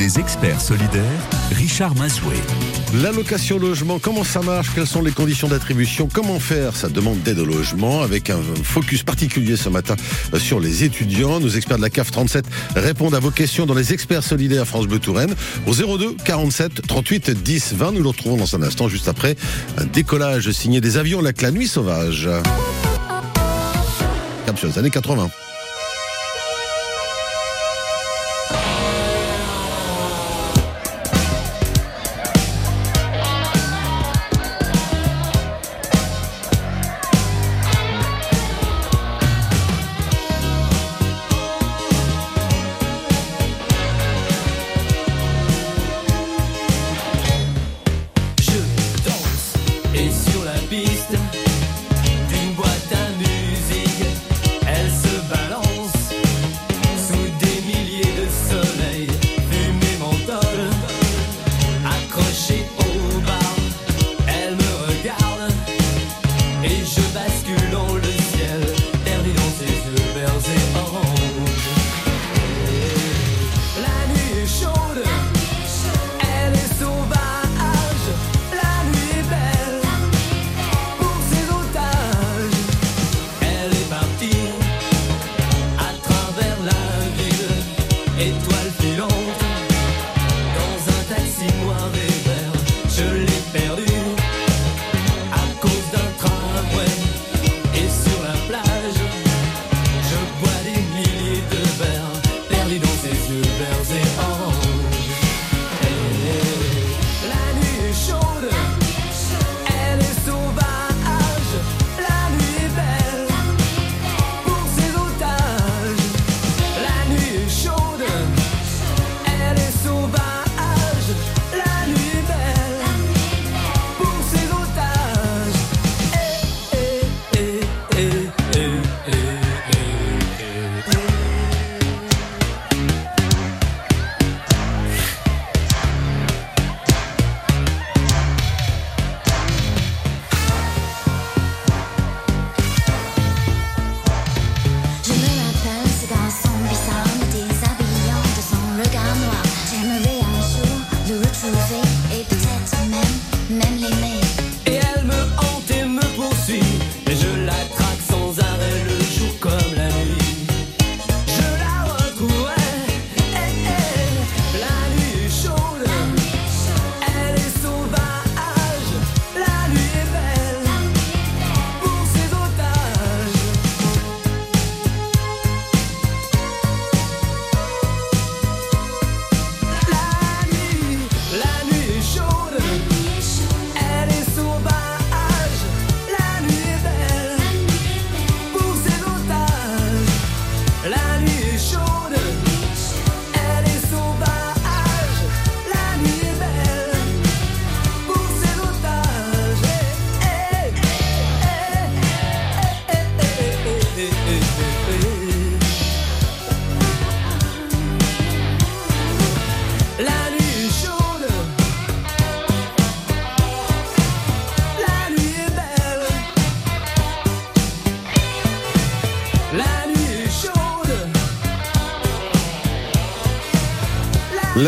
Les experts solidaires, Richard Mazoué. L'allocation logement, comment ça marche? Quelles sont les conditions d'attribution? Comment faire? Sa demande d'aide au logement Avec un focus particulier ce matin sur les étudiants. Nos experts de la CAF 37 répondent à vos questions dans les experts solidaires France Bleu Touraine au 02 47 38 10 20. Nous le retrouvons dans un instant juste après un décollage signé des avions avec la nuit sauvage. Cap sur les années 80.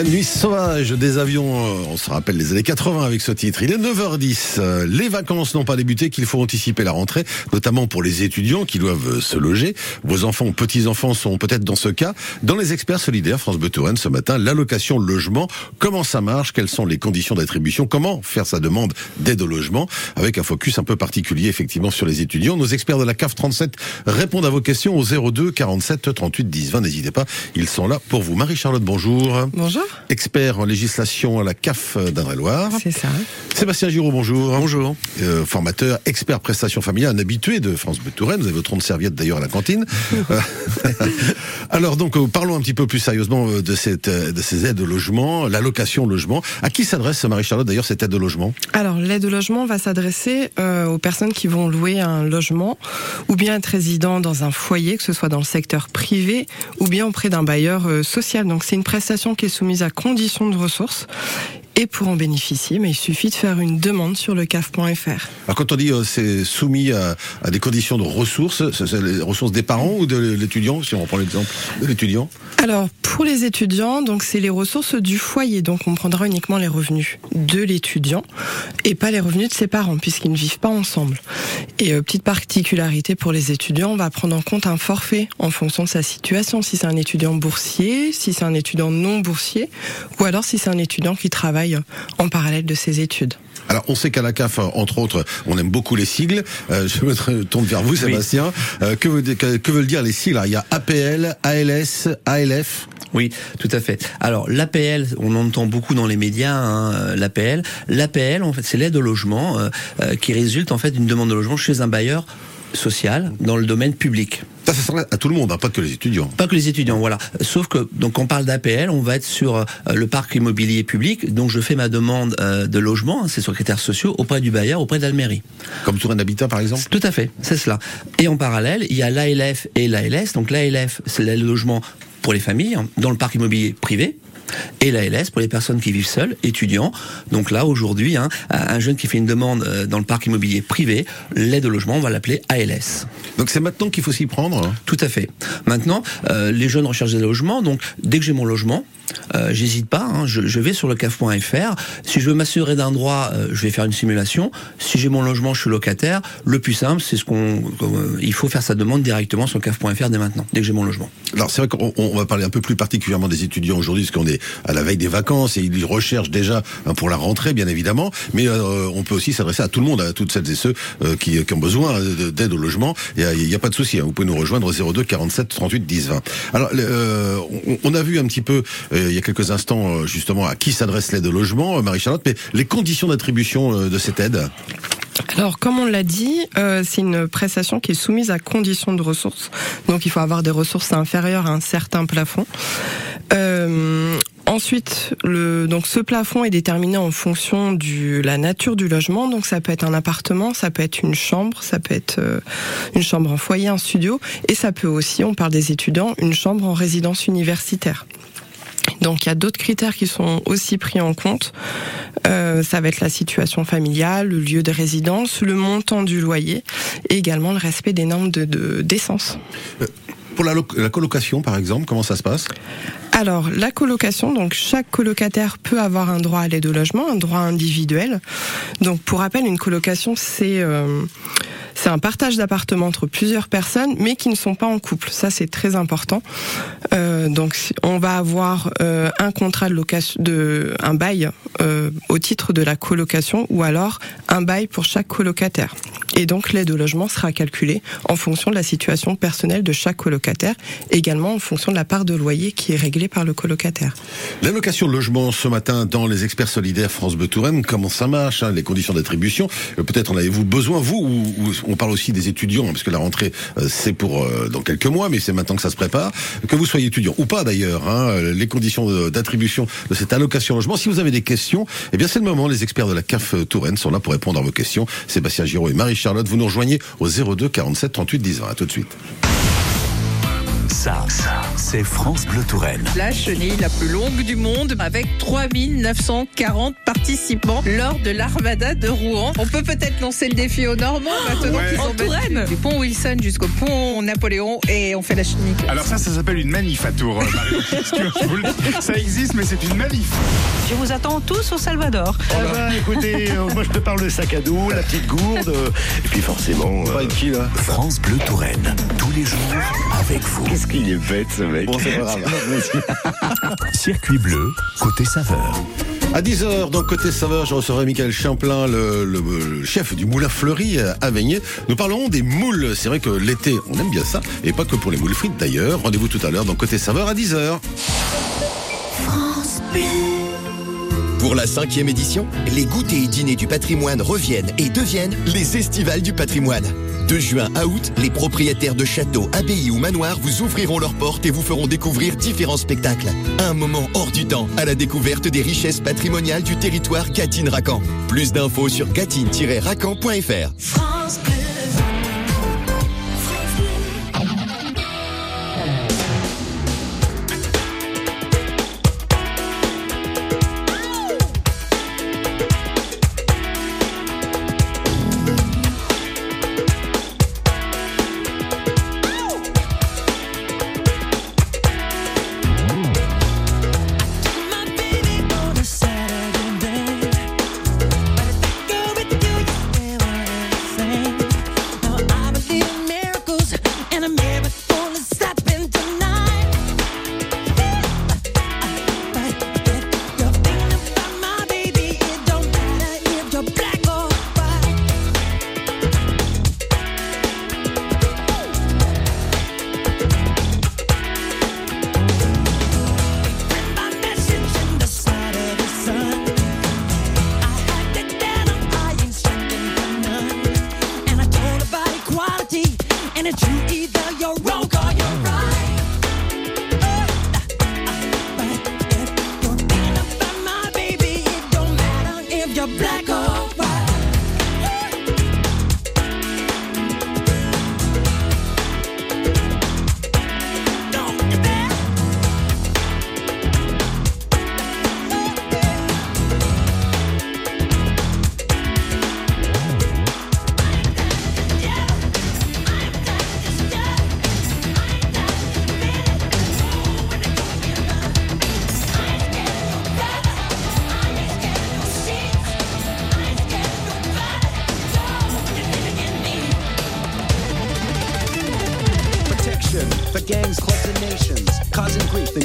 La nuit sauvage des avions, euh, on se rappelle les années 80 avec ce titre. Il est 9h10. Euh, les vacances n'ont pas débuté, qu'il faut anticiper la rentrée, notamment pour les étudiants qui doivent se loger. Vos enfants ou petits-enfants sont peut-être dans ce cas. Dans les experts solidaires, France Bleu ce matin, l'allocation logement. Comment ça marche Quelles sont les conditions d'attribution Comment faire sa demande d'aide au logement Avec un focus un peu particulier, effectivement, sur les étudiants. Nos experts de la CAF 37 répondent à vos questions au 02 47 38 10 20. N'hésitez pas, ils sont là pour vous. Marie-Charlotte, bonjour. Bonjour. Expert en législation à la CAF d'Indre-et-Loire. C'est ça. Sébastien Giraud, bonjour. Bonjour. Euh, formateur, expert prestation familiale, un habitué de France Bleu Touraine. Vous avez votre rond de serviette d'ailleurs à la cantine. Euh, alors donc, euh, parlons un petit peu plus sérieusement de, cette, de ces aides au logement, l'allocation logement. À qui s'adresse, Marie-Charlotte, d'ailleurs, cette aide au logement? Alors, l'aide au logement va s'adresser aux personnes qui vont louer un logement ou bien être résident dans un foyer, que ce soit dans le secteur privé ou bien auprès d'un bailleur social. Donc, c'est une prestation qui est soumise à conditions de ressources Et pour en bénéficier, mais il suffit de faire une demande sur le CAF.fr. Alors quand on dit euh, c'est soumis à, à, des conditions de ressources, c'est les ressources des parents ou de l'étudiant, si on reprend l'exemple de l'étudiant? Alors pour les étudiants, donc c'est les ressources du foyer, donc on prendra uniquement les revenus de l'étudiant et pas les revenus de ses parents puisqu'ils ne vivent pas ensemble. Et euh, petite particularité pour les étudiants, on va prendre en compte un forfait en fonction de sa situation, si c'est un étudiant boursier, si c'est un étudiant non boursier, ou alors si c'est un étudiant qui travaille en parallèle de ses études. Alors, on sait qu'à la CAF, entre autres, on aime beaucoup les sigles. Euh, je me tourne vers vous, Sébastien. Euh, que, que, veulent dire les sigles? Il y a APL, ALS, ALF. Oui, tout à fait. Alors l'APL, on entend beaucoup dans les médias, hein, l'APL. L'APL, en fait, c'est l'aide au logement euh, qui résulte en fait d'une demande de logement chez un bailleur social dans le domaine public. Ça, ça à tout le monde, hein, pas que les étudiants. Pas que les étudiants, voilà. Sauf que, donc, on parle d'APL, on va être sur euh, le parc immobilier public. Donc, je fais ma demande euh, de logement, hein, c'est sur critères sociaux, auprès du bailleur, auprès de la mairie. Comme Touraine Habitat, par exemple? Tout à fait, c'est cela. Et en parallèle, il y a l'ALF et l'ALS. Donc, l'ALF, c'est le logement pour les familles, hein, dans le parc immobilier privé et l'ALS pour les personnes qui vivent seules, étudiants. Donc là, aujourd'hui, hein, un jeune qui fait une demande euh, dans le parc immobilier privé, l'aide au logement, on va l'appeler ALS. Donc c'est maintenant qu'il faut s'y prendre? Tout à fait. Maintenant, euh, les jeunes recherchent des logements, donc dès que j'ai mon logement, euh, j'hésite pas, hein, je, vais sur le CAF.fr. Si je veux m'assurer d'un droit, euh, je vais faire une simulation. Si j'ai mon logement, je suis locataire. Le plus simple, c'est ce qu'on, euh, il faut faire sa demande directement sur CAF.fr dès maintenant, dès que j'ai mon logement. Alors c'est vrai qu'on va parler un peu plus particulièrement des étudiants aujourd'hui, parce qu'on est à la veille des vacances et ils recherchent déjà hein, pour la rentrée, bien évidemment. Mais on peut aussi s'adresser à tout le monde, à toutes celles et ceux qui, ont besoin d'aide au logement. Il n'y a, pas de souci. Hein. Vous pouvez nous rejoindre 02 47 38 10 20. Alors on, a vu un petit peu il y a quelques instants euh, justement à qui s'adresse l'aide au logement, euh, Marie-Charlotte, mais les conditions d'attribution de cette aide? Alors, comme on l'a dit, c'est une prestation qui est soumise à conditions de ressources. Donc, il faut avoir des ressources inférieures à un certain plafond. ensuite, donc ce plafond est déterminé en fonction de la nature du logement. Donc, ça peut être un appartement, ça peut être une chambre, ça peut être une chambre en foyer, un studio, et ça peut aussi, on parle des étudiants, une chambre en résidence universitaire. Donc il y a d'autres critères qui sont aussi pris en compte. Euh, ça va être la situation familiale, le lieu de résidence, le montant du loyer et également le respect des normes de d'essence. Euh, pour la, la, colocation, par exemple, comment ça se passe? Alors, la colocation, donc chaque colocataire peut avoir un droit à l'aide au logement, un droit individuel. Donc, pour rappel, une colocation, c'est euh, c'est un partage d'appartements entre plusieurs personnes, mais qui ne sont pas en couple. Ça, c'est très important. Euh, donc, on va avoir euh, un contrat de location, un bail euh, au titre de la colocation, ou alors un bail pour chaque colocataire. Et donc, l'aide au logement sera calculée en fonction de la situation personnelle de chaque colocataire, également en fonction de la part de loyer qui est réglée par le colocataire. L'allocation logement ce matin dans les experts solidaires France Bleu Touraine, comment ça marche, hein, les conditions d'attribution? Peut-être en avez-vous besoin vous ou, on parle aussi des étudiants, parce que la rentrée, euh, c'est pour euh, dans quelques mois, mais c'est maintenant que ça se prépare. Que vous soyez étudiant ou pas d'ailleurs, hein, les conditions d'attribution de cette allocation logement. Si vous avez des questions, eh bien c'est le moment. Les experts de la CAF Touraine sont là pour répondre à vos questions. Sébastien Giraud et Marie-Charlotte, vous nous rejoignez au 02 47 38 10 20. À tout de suite. Ça, c'est France Bleu Touraine. La chenille la plus longue du monde avec 3940 participants lors de l'Armada de Rouen. On peut peut-être lancer le défi aux Normands maintenant qu'ils sont Touraine. Du pont Wilson jusqu'au pont Napoléon et on fait la chenille. Alors ça, ça s'appelle une manif à Tours. ça existe, mais c'est une manif. Je vous attends tous au Salvador. Eh ben, écoutez, euh, moi je te parle de sac à dos, la petite gourde, euh, et puis forcément. Euh... qui là France Bleu Touraine, tous les jours avec vous. Qu'est-ce qu'il est bête ce mec Bon, c'est pas grave. Circuit bleu, côté saveur. À 10h, donc côté saveur, je recevrai Michael Champlain, le, le, le, chef du moulin fleuri à Veigné. Nous parlerons des moules. C'est vrai que l'été, on aime bien ça, et pas que pour les moules frites d'ailleurs. Rendez-vous tout à l'heure dans côté saveur à 10h. France Bleu. Pour la cinquième édition, les goûters et dîners du patrimoine reviennent et deviennent les estivales du patrimoine. De juin à août, les propriétaires de châteaux, abbayes ou manoirs vous ouvriront leurs portes et vous feront découvrir différents spectacles. Un moment hors du temps à la découverte des richesses patrimoniales du territoire Gatine-Racan. Plus d'infos sur gatine-racan.fr.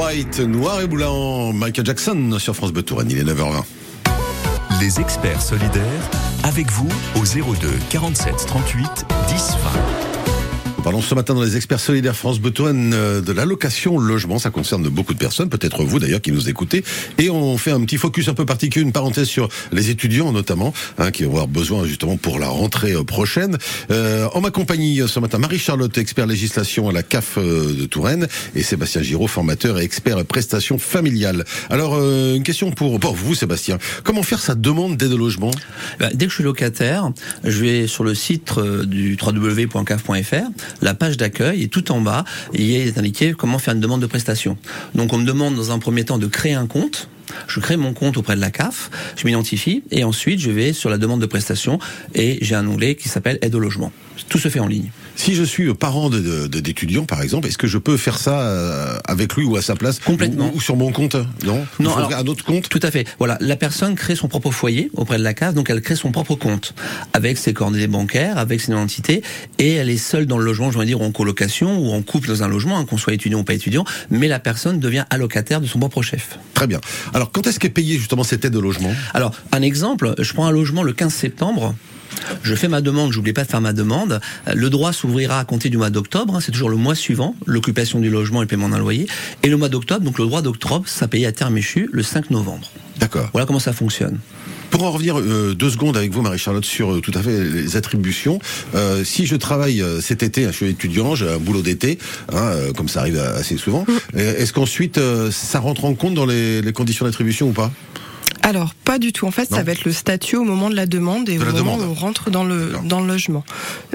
White, noir et blanc, Michael Jackson sur France Bleu il est 9h20. Les experts solidaires, avec vous au 02 47 38 10 20. Nous parlons ce matin dans les experts solidaires France Betoine euh, de l'allocation logement. Ça concerne beaucoup de personnes, peut-être vous d'ailleurs qui nous écoutez. Et on fait un petit focus un peu particulier, une parenthèse sur les étudiants notamment, hein, qui vont avoir besoin justement pour la rentrée euh, prochaine. Euh, en ma compagnie ce matin, Marie-Charlotte, expert législation à la CAF euh, de Touraine, et Sébastien Giraud, formateur et expert prestations familiales. Alors, euh, une question pour, pour vous Sébastien. Comment faire sa demande d'aide au logement? Ben, Dès que je suis locataire, je vais sur le site euh, du www.caf.fr, la page d'accueil, et tout en bas, il est indiqué comment faire une demande de prestation. Donc on me demande dans un premier temps de créer un compte. Je crée mon compte auprès de la CAF, je m'identifie et ensuite je vais sur la demande de prestation et j'ai un onglet qui s'appelle aide au logement. Tout se fait en ligne. Si je suis parent de, de- de- d'étudiants, par exemple, est-ce que je peux faire ça euh, avec lui ou à sa place Complètement. Ou, ou sur mon compte Non? Non, alors- un autre compte? Tout à fait. Voilà, la personne crée son propre foyer auprès de la CAF, donc elle crée son propre compte avec ses coordonnées bancaires, avec ses identités, et elle est seule dans le logement, je vais dire en colocation ou en couple dans un logement, hein, qu'on soit étudiant ou pas étudiant, mais la personne devient allocataire de son propre chef. Très bien. Alors, quand est-ce qu'est payée justement cette aide au logement? Alors, un exemple, je prends un logement le 15 septembre. Je fais ma demande, j'oublie pas de faire ma demande. Le droit s'ouvrira à compter du mois d'octobre, hein, c'est toujours le mois suivant, l'occupation du logement et le paiement d'un loyer. Et le mois d'octobre, donc le droit d'octobre, ça payé à terme échu le 5 novembre. D'accord. Voilà comment ça fonctionne. Pour en revenir euh, deux secondes avec vous, Marie-Charlotte, sur euh, tout à fait les attributions. Euh, si je travaille euh, cet été, hein, je suis étudiant, j'ai un boulot d'été, hein, euh, comme ça arrive assez souvent, euh, est-ce qu'ensuite euh, ça rentre en compte dans les, les conditions d'attribution ou pas? Alors, pas du tout. En fait, Non. ça va être le statut au moment de la demande et De au moment demande. où on rentre dans le, dans le logement.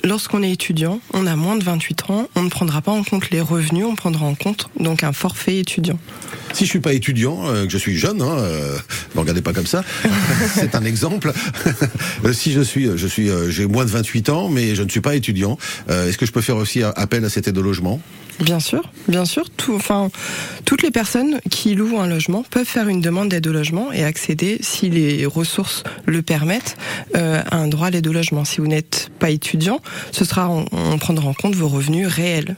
Lorsqu'on est étudiant, on a moins de 28 ans, on ne prendra pas en compte les revenus, on prendra en compte donc un forfait étudiant. Si je suis pas étudiant, euh, que je suis jeune, hein, euh, ne regardez pas comme ça, c'est un exemple. Euh, si je suis, je suis, euh, j'ai moins de 28 ans, mais je ne suis pas étudiant, est-ce que je peux faire aussi appel à cette aide au logement? Bien sûr, bien sûr. Tout, enfin, toutes les personnes qui louent un logement peuvent faire une demande d'aide au logement et accéder, si les ressources le permettent, à un droit à l'aide au logement. Si vous n'êtes pas étudiant, ce sera, on, on prendra en compte vos revenus réels.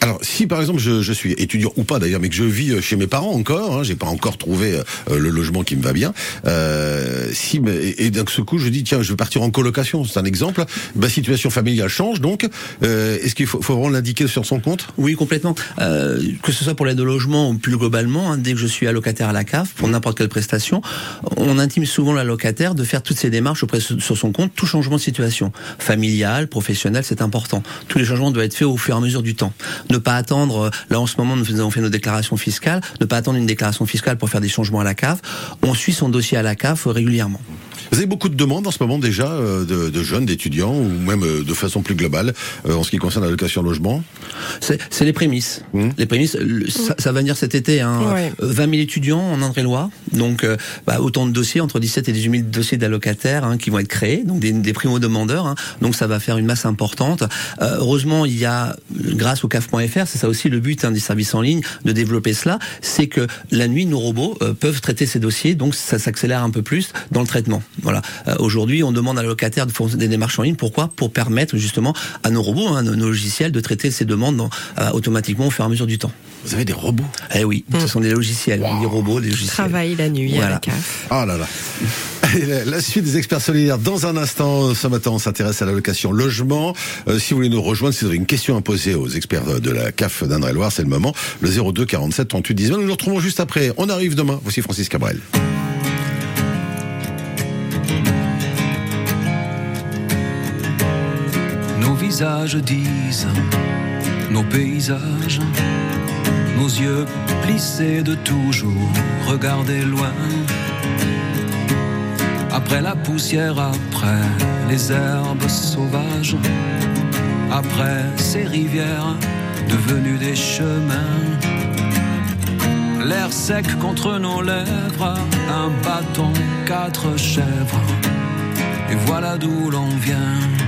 Alors, si par exemple je, je suis étudiant ou pas d'ailleurs, mais que je vis euh, chez mes parents encore, hein, j'ai pas encore trouvé euh, le logement qui me va bien. Euh, si et, et d'un ce coup je dis tiens je vais partir en colocation, c'est un exemple. Ma situation familiale change donc. Euh, Est-ce qu'il faut, faut vraiment l'indiquer sur son compte? Oui, complètement. Euh, que ce soit pour l'aide au logement ou plus globalement, hein, dès que je suis allocataire à la CAF, pour n'importe quelle prestation, on intime souvent l'allocataire de faire toutes ces démarches auprès sur son compte, tout changement de situation, familial, professionnel, c'est important. Tous les changements doivent être faits au fur et à mesure du temps. Ne pas attendre, euh, là en ce moment nous avons fait nos déclarations fiscales, ne pas attendre une déclaration fiscale pour faire des changements à la CAF. On suit son dossier à la CAF régulièrement. Vous avez beaucoup de demandes en ce moment déjà euh, de, de jeunes, d'étudiants ou même euh, de façon plus globale euh, en ce qui concerne l'allocation logement. C'est c'est les prémices. Mmh. Les prémices, le- ça, ça va venir cet été. Hein, Ouais. Euh, 20 000 étudiants en Indre-et-Loire. Donc, euh, bah, autant de dossiers, entre 17 et 18 000 dossiers d'allocataires hein, qui vont être créés, donc des, des primo-demandeurs. hein. donc, ça va faire une masse importante. Euh, heureusement, il y a, grâce au CAF.fr, c'est ça aussi le but hein, des services en ligne, de développer cela, c'est que la nuit, nos robots euh, peuvent traiter ces dossiers, donc ça s'accélère un peu plus dans le traitement. Voilà. Euh, Aujourd'hui, on demande à la locataire de faire des démarches en ligne. Pourquoi? Pour permettre justement à nos robots, hein, nos, nos logiciels, de traiter ces demandes dans- euh, automatiquement au fur et à mesure du temps. Vous avez des robots? Eh oui, ce sont des logiciels, des robots, des logiciels. Travaille la nuit à Voilà. la CAF. Ah là là. La, suite des experts solidaires dans un instant. Ce matin, on s'intéresse à la location logement. Euh, si vous voulez nous rejoindre, si vous avez une question à poser aux experts de- la CAF d'Indre-et-Loire, c'est le moment. Le 02 47 38 19. Nous nous retrouvons juste après. On arrive demain. Voici Francis Cabrel. Visages disent, nos paysages, nos yeux plissés de toujours regarder loin. Après la poussière, après les herbes sauvages, après ces rivières devenues des chemins. L'air sec contre nos lèvres, un bâton, quatre chèvres, et voilà d'où l'on vient.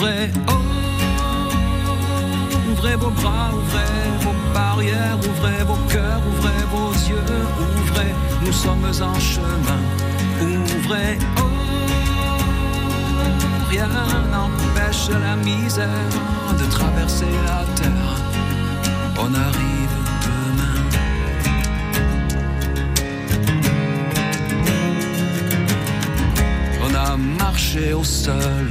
Ouvrez, oh, ouvrez vos bras, ouvrez vos barrières, ouvrez vos cœurs, ouvrez vos yeux, ouvrez, nous sommes en chemin. Ouvrez, oh, rien n'empêche la misère de traverser la terre. On arrive demain. On a marché au sol,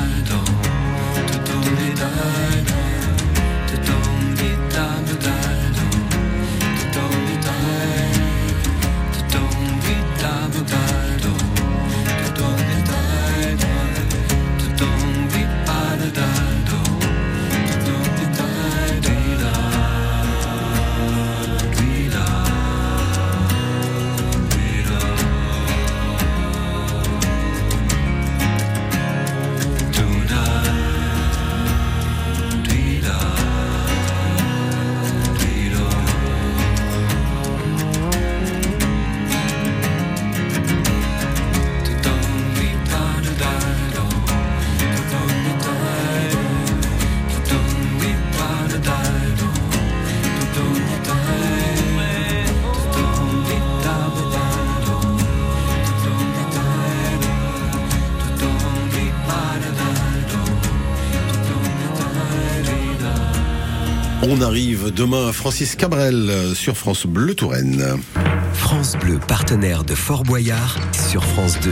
Demain Francis Cabrel euh, sur France Bleu Touraine. France Bleu, partenaire de Fort Boyard, sur France 2.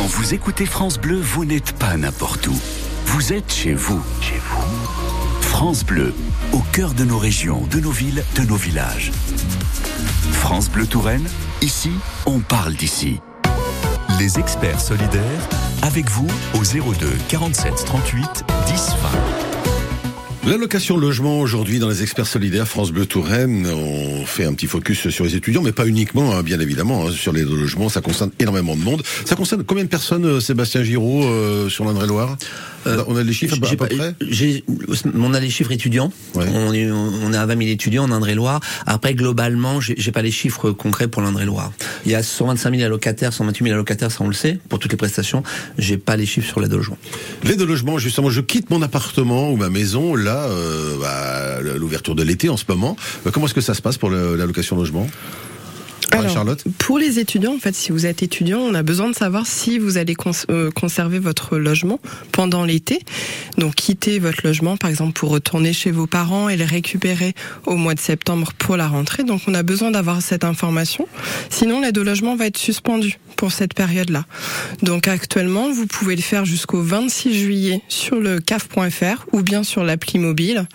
Quand vous écoutez France Bleu, vous n'êtes pas n'importe où. Vous êtes chez vous. France Bleu, au cœur de nos régions, de nos villes, de nos villages. France Bleu Touraine, ici, on parle d'ici. Les experts solidaires, avec vous au 02 47 38 10 20. L'allocation logement aujourd'hui dans les experts solidaires France Bleu Touraine, on fait un petit focus sur les étudiants, mais pas uniquement, hein, bien évidemment, hein, sur les logements, ça concerne énormément de monde. Ça concerne combien de personnes, euh, Sébastien Giraud, euh, sur l'Indre-et-Loire? Euh, On a les chiffres à, peu pas- près? On a les chiffres étudiants. On, est, on à 20 000 étudiants en Indre-et-Loire. Après, globalement, j'ai j'ai pas les chiffres concrets pour l'Indre-et-Loire. Il y a 125 000 allocataires, 128 000 allocataires, ça on le sait, pour toutes les prestations. J'ai pas les chiffres sur l'aide au logement. L'aide au logement, justement, je quitte mon appartement ou ma maison, là, euh, bah, l'ouverture de l'été en ce moment. Euh, Comment est-ce que ça se passe pour l'allocation logement Alors, Charlotte Pour les étudiants, en fait, si vous êtes étudiant, on a besoin de savoir si vous allez cons- euh, conserver votre logement pendant l'été. Donc, quitter votre logement, par exemple, pour retourner chez vos parents et le récupérer au mois de septembre pour la rentrée. Donc, on a besoin d'avoir cette information. Sinon, l'aide au logement va être suspendue pour cette période-là. Donc, actuellement, vous pouvez le faire jusqu'au 26 juillet sur le caf.fr ou bien sur l'appli mobile.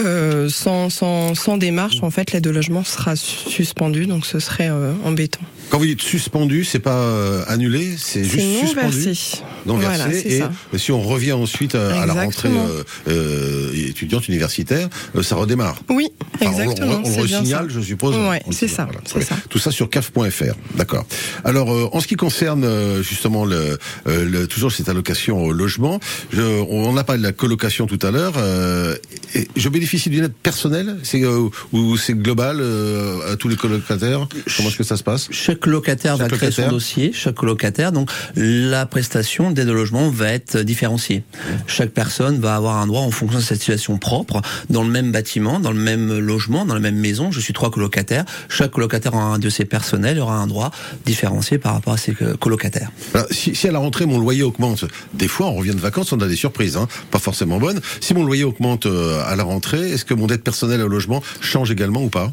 Euh, sans, sans, sans démarche, en fait, l'aide au logement sera suspendue. Donc, ce serait euh, embêtant. Quand vous dites suspendu, c'est pas euh, annulé, c'est juste non suspendu. versé. Non Voilà, versé. et ça. si on revient ensuite euh, à la rentrée euh, euh, étudiante universitaire, euh, ça redémarre. Oui, Enfin, exactement. On, on, le signale, je suppose. Ouais, c'est ça, voilà. ça. Tout ça sur caf.fr. D'accord. Alors, euh, en ce qui concerne euh, justement le, euh, le- toujours cette allocation au logement, je, on a parlé de la colocation tout à l'heure. euh, et je bénéficie d'une aide personnelle, c'est euh, ou c'est global euh, à tous les colocataires? Comment est-ce que ça se passe? Chaque locataire va créer son dossier, chaque colocataire. Donc la prestation d'aide au logement va être différenciée. Chaque personne va avoir un droit en fonction de sa situation propre, dans le même bâtiment, dans le même logement, dans la même maison. Je suis trois colocataires. Chaque colocataire aura un dossier personnel, aura un droit différencié par rapport à ses colocataires. Alors, si, si à la rentrée mon loyer augmente, des fois on revient de vacances, on a des surprises, hein, pas forcément bonnes. Si mon loyer augmente euh, à la rentrée, est-ce que mon dette personnelle au logement change également ou pas?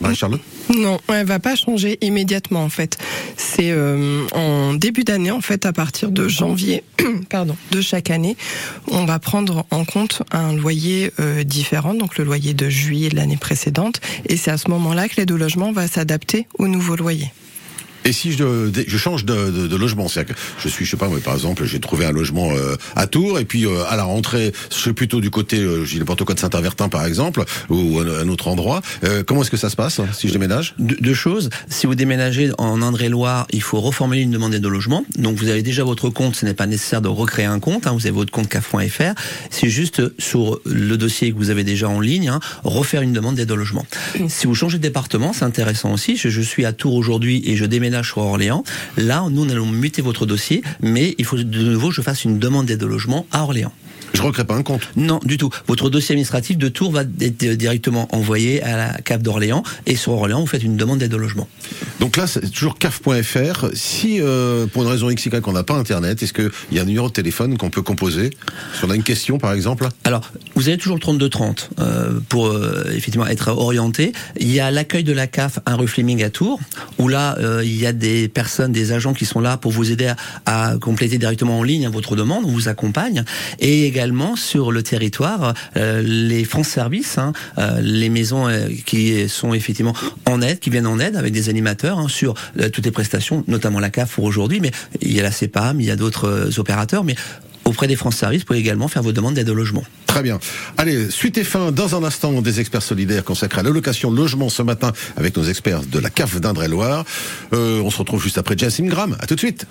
Marie-Charlotte? Non, elle va pas changer immédiatement en fait. C'est euh, en début d'année en fait, à partir de janvier, pardon, de chaque année, on va prendre en compte un loyer euh, différent, donc le loyer de juillet de l'année précédente, et c'est à ce moment-là que l'aide au logement va s'adapter au nouveau loyer. Et si je, je change de, de, de logement, c'est-à-dire que je suis, je sais pas, moi, par exemple, j'ai trouvé un logement euh, à Tours, et puis euh, à la rentrée, je suis plutôt du côté, euh, j'ai n'importe quoi de Saint-Avertin, par exemple, ou un, un autre endroit. Euh, comment est-ce que ça se passe hein, si je déménage? Deux, deux choses. Si vous déménagez en Indre-et-Loire, il faut reformuler une demande d'aide au logement. Donc vous avez déjà votre compte, ce n'est pas nécessaire de recréer un compte. hein. vous avez votre compte CAF.fr. C'est juste sur le dossier que vous avez déjà en ligne, hein, refaire une demande d'aide au logement. Si vous changez de département, c'est intéressant aussi. Je, je suis à Tours aujourd'hui et je déménage Là, nous, allons muter votre dossier, mais il faut de nouveau que je fasse une demande d'aide logement à Orléans. Je recrée pas un compte Non, du tout. Votre dossier administratif de Tours va être directement envoyé à la CAF d'Orléans et sur Orléans, vous faites une demande d'aide au logement. Donc là, c'est toujours caf.fr. Si, euh, pour une raison X, qu'on n'a pas Internet, est-ce qu'il y a un numéro de téléphone qu'on peut composer? Si on a une question, par exemple? Alors, vous avez toujours le 3230 euh, pour euh, effectivement être orienté. Il y a l'accueil de la CAF un rue Fleming à Tours, où là, euh, il y a des personnes, des agents qui sont là pour vous aider à, à compléter directement en ligne votre demande, on vous accompagne. Et également sur le territoire, euh, les France Services, hein, euh, les maisons euh, qui sont effectivement en aide, qui viennent en aide avec des animateurs hein, sur toutes les prestations, notamment la CAF pour aujourd'hui, mais il y a la CEPAM, il y a d'autres opérateurs, mais auprès des France Services, vous pouvez également faire vos demandes d'aide au logement. Très bien. Allez, suite et fin dans un instant des experts solidaires consacrés à l'allocation logement ce matin avec nos experts de la CAF d'Indre-et-Loire. On se retrouve juste après Jess Ingram. À tout de suite.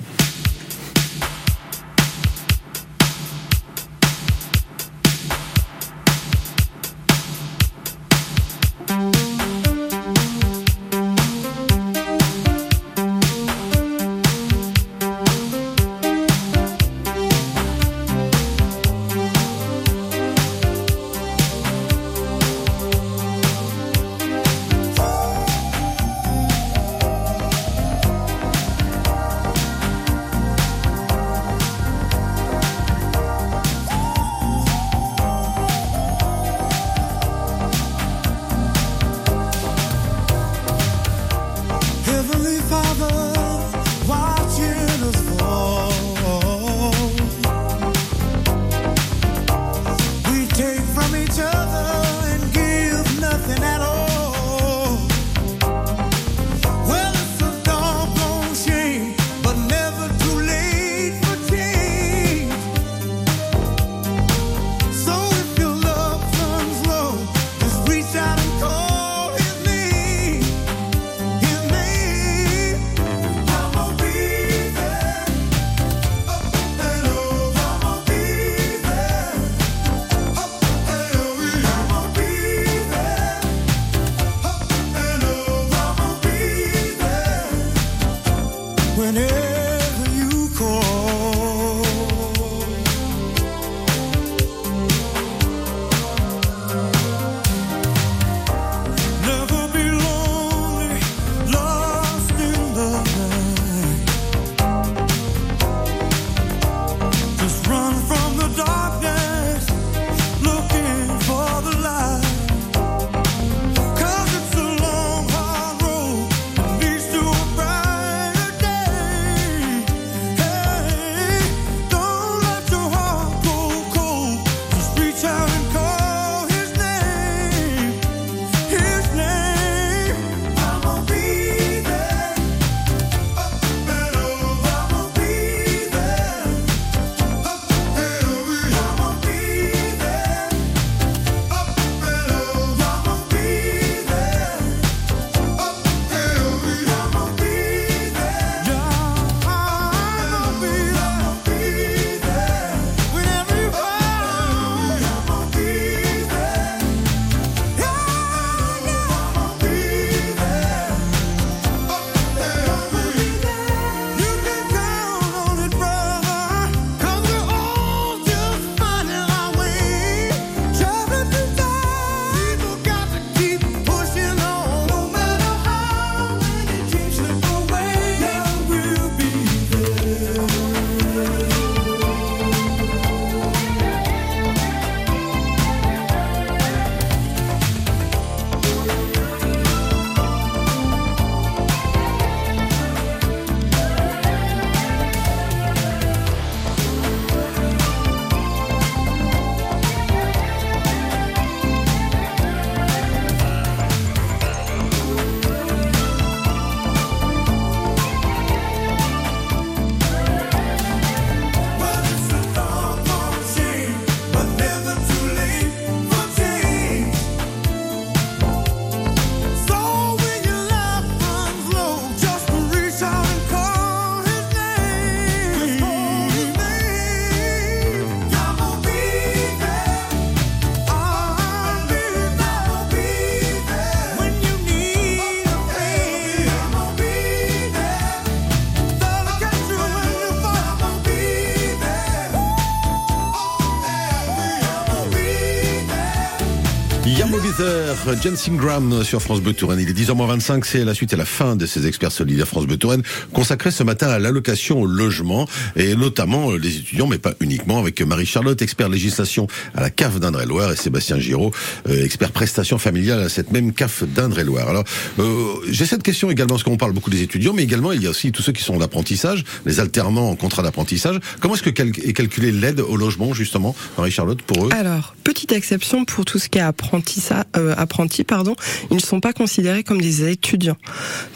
Yarmobither, Jensen Graham sur France Bleu Touraine. Il est 10h25, c'est la suite et la fin de ces experts solidaires France Bleu Touraine, consacrés ce matin à l'allocation au logement, et notamment euh, les étudiants, mais pas uniquement, avec Marie-Charlotte, expert législation à la CAF d'Indre-et-Loire, et Sébastien Giraud, euh, expert prestation familiale à cette même CAF d'Indre-et-Loire. Alors, euh, j'ai cette question également, parce qu'on parle beaucoup des étudiants, mais également, il y a aussi tous ceux qui sont en apprentissage, les alternants en contrat d'apprentissage. Comment est-ce que est calculée l'aide au logement, justement, Marie-Charlotte, pour eux? Alors, petite exception pour tout ce qui est apprentissa- euh, apprenti, pardon, ils ne sont pas considérés comme des étudiants,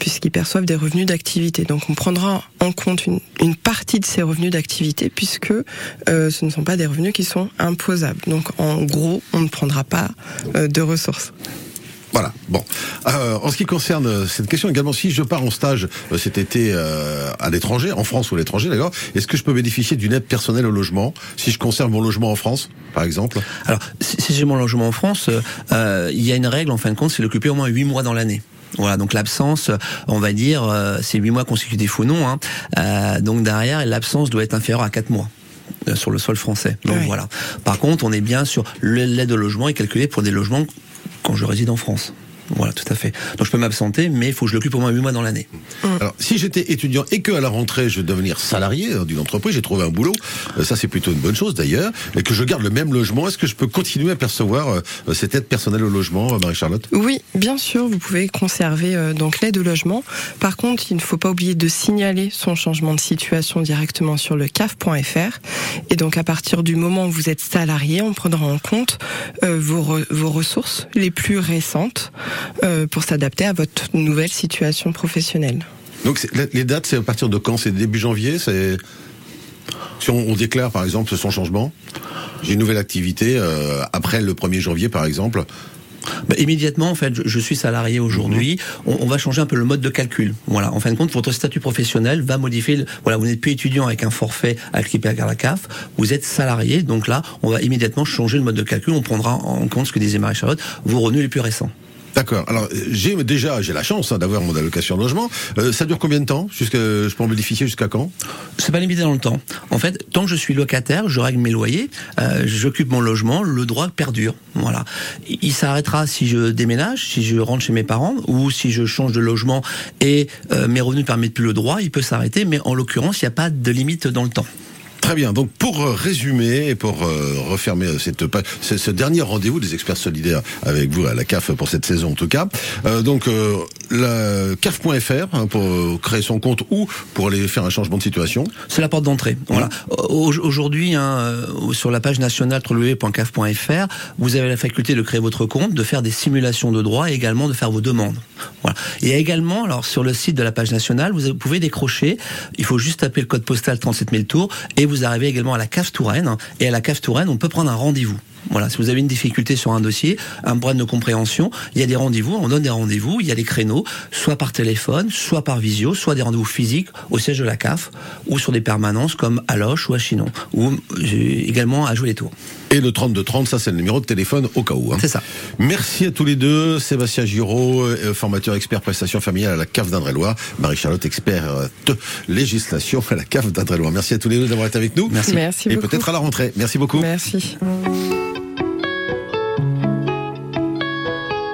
puisqu'ils perçoivent des revenus d'activité. Donc on prendra en compte une, une partie de ces revenus d'activité, puisque euh, ce ne sont pas des revenus qui sont imposables. Donc en gros, on ne prendra pas euh, de ressources. Voilà. Bon. Euh, en ce qui concerne cette question également, si je pars en stage euh, cet été euh, à l'étranger, en France ou à l'étranger d'ailleurs, est-ce que je peux bénéficier d'une aide personnelle au logement si je conserve mon logement en France, par exemple? Alors, si, si j'ai mon logement en France, euh, euh, il y a une règle en fin de compte, c'est l'occuper au moins 8 mois dans l'année. Voilà, donc l'absence, on va dire, euh, c'est 8 mois consécutifs ou non. Hein. Euh, donc derrière, l'absence doit être inférieure à 4 mois euh, sur le sol français. Donc voilà. Par contre, on est bien sur le- l'aide au logement est calculée pour des logements quand je réside en France. Voilà, tout à fait. Donc je peux m'absenter, mais il faut que je l'occupe au moins 8 mois dans l'année. Alors, si j'étais étudiant et que à la rentrée je veux devenir salarié euh, d'une entreprise, j'ai trouvé un boulot, euh, ça c'est plutôt une bonne chose d'ailleurs, et que je garde le même logement, est-ce que je peux continuer à percevoir euh, cette aide personnelle au logement, Marie-Charlotte? Oui, bien sûr, vous pouvez conserver euh, donc l'aide au logement. Par contre, il ne faut pas oublier de signaler son changement de situation directement sur le caf.fr. Et donc, à partir du moment où vous êtes salarié, on prendra en compte euh, vos, re- vos ressources les plus récentes pour s'adapter à votre nouvelle situation professionnelle. Donc les dates, c'est à partir de quand? C'est début janvier? C'est si on, on déclare par exemple son changement, j'ai une nouvelle activité euh, après le 1er janvier par exemple. Bah, immédiatement, en fait, je, je suis salarié aujourd'hui. On, on va changer un peu le mode de calcul. Voilà. En fin de compte, votre statut professionnel va modifier. le- voilà, vous n'êtes plus étudiant avec un forfait acquis par la CAF. Vous êtes salarié. Donc là, on va immédiatement changer le mode de calcul. On prendra en compte ce que disait Marie-Charlotte, vos revenus les plus récents. D'accord. Alors j'ai déjà j'ai la chance hein, d'avoir mon allocation de logement. Euh, ça dure combien de temps Jusque je peux en bénéficier jusqu'à quand? C'est pas limité dans le temps. En fait, tant que je suis locataire, je règle mes loyers, euh, j'occupe mon logement, le droit perdure. Voilà. Il s'arrêtera si je déménage, si je rentre chez mes parents, ou si je change de logement et euh, mes revenus permettent plus le droit, il peut s'arrêter, mais en l'occurrence, il n'y a pas de limite dans le temps. Très bien. Donc pour euh, résumer et pour euh, refermer euh, cette ce, dernier rendez-vous des experts solidaires avec vous à la CAF pour cette saison en tout cas. donc la CAF.fr hein, pour euh, créer son compte ou pour aller faire un changement de situation. C'est la porte d'entrée. Voilà. Au- Aujourd'hui, hein, euh, sur la page nationale www.caf.fr, vous avez la faculté de créer votre compte, de faire des simulations de droits et également de faire vos demandes. Voilà. Et également, alors sur le site de la page nationale, vous pouvez décrocher. Il faut juste taper le code postal 37 000 tours et vous arrivez également à la CAF Touraine. Et à la CAF Touraine, on peut prendre un rendez-vous. Voilà, si vous avez une difficulté sur un dossier, un problème de compréhension, il y a des rendez-vous, on donne des rendez-vous, il y a des créneaux, soit par téléphone, soit par visio, soit des rendez-vous physiques au siège de la CAF, ou sur des permanences comme à Loche ou à Chinon, ou euh, également à Jouer les Tours. Et le 3230, ça c'est le numéro de téléphone au cas où. hein. C'est ça. Merci à tous les deux. Sébastien Giraud, euh, formateur expert prestation familiale à la CAF d'Indre-et-Loire. Marie-Charlotte, expert de législation à la CAF d'Indre-et-Loire. Merci à tous les deux d'avoir été avec nous. Merci. Merci Et peut-être à la rentrée. Merci beaucoup. Merci.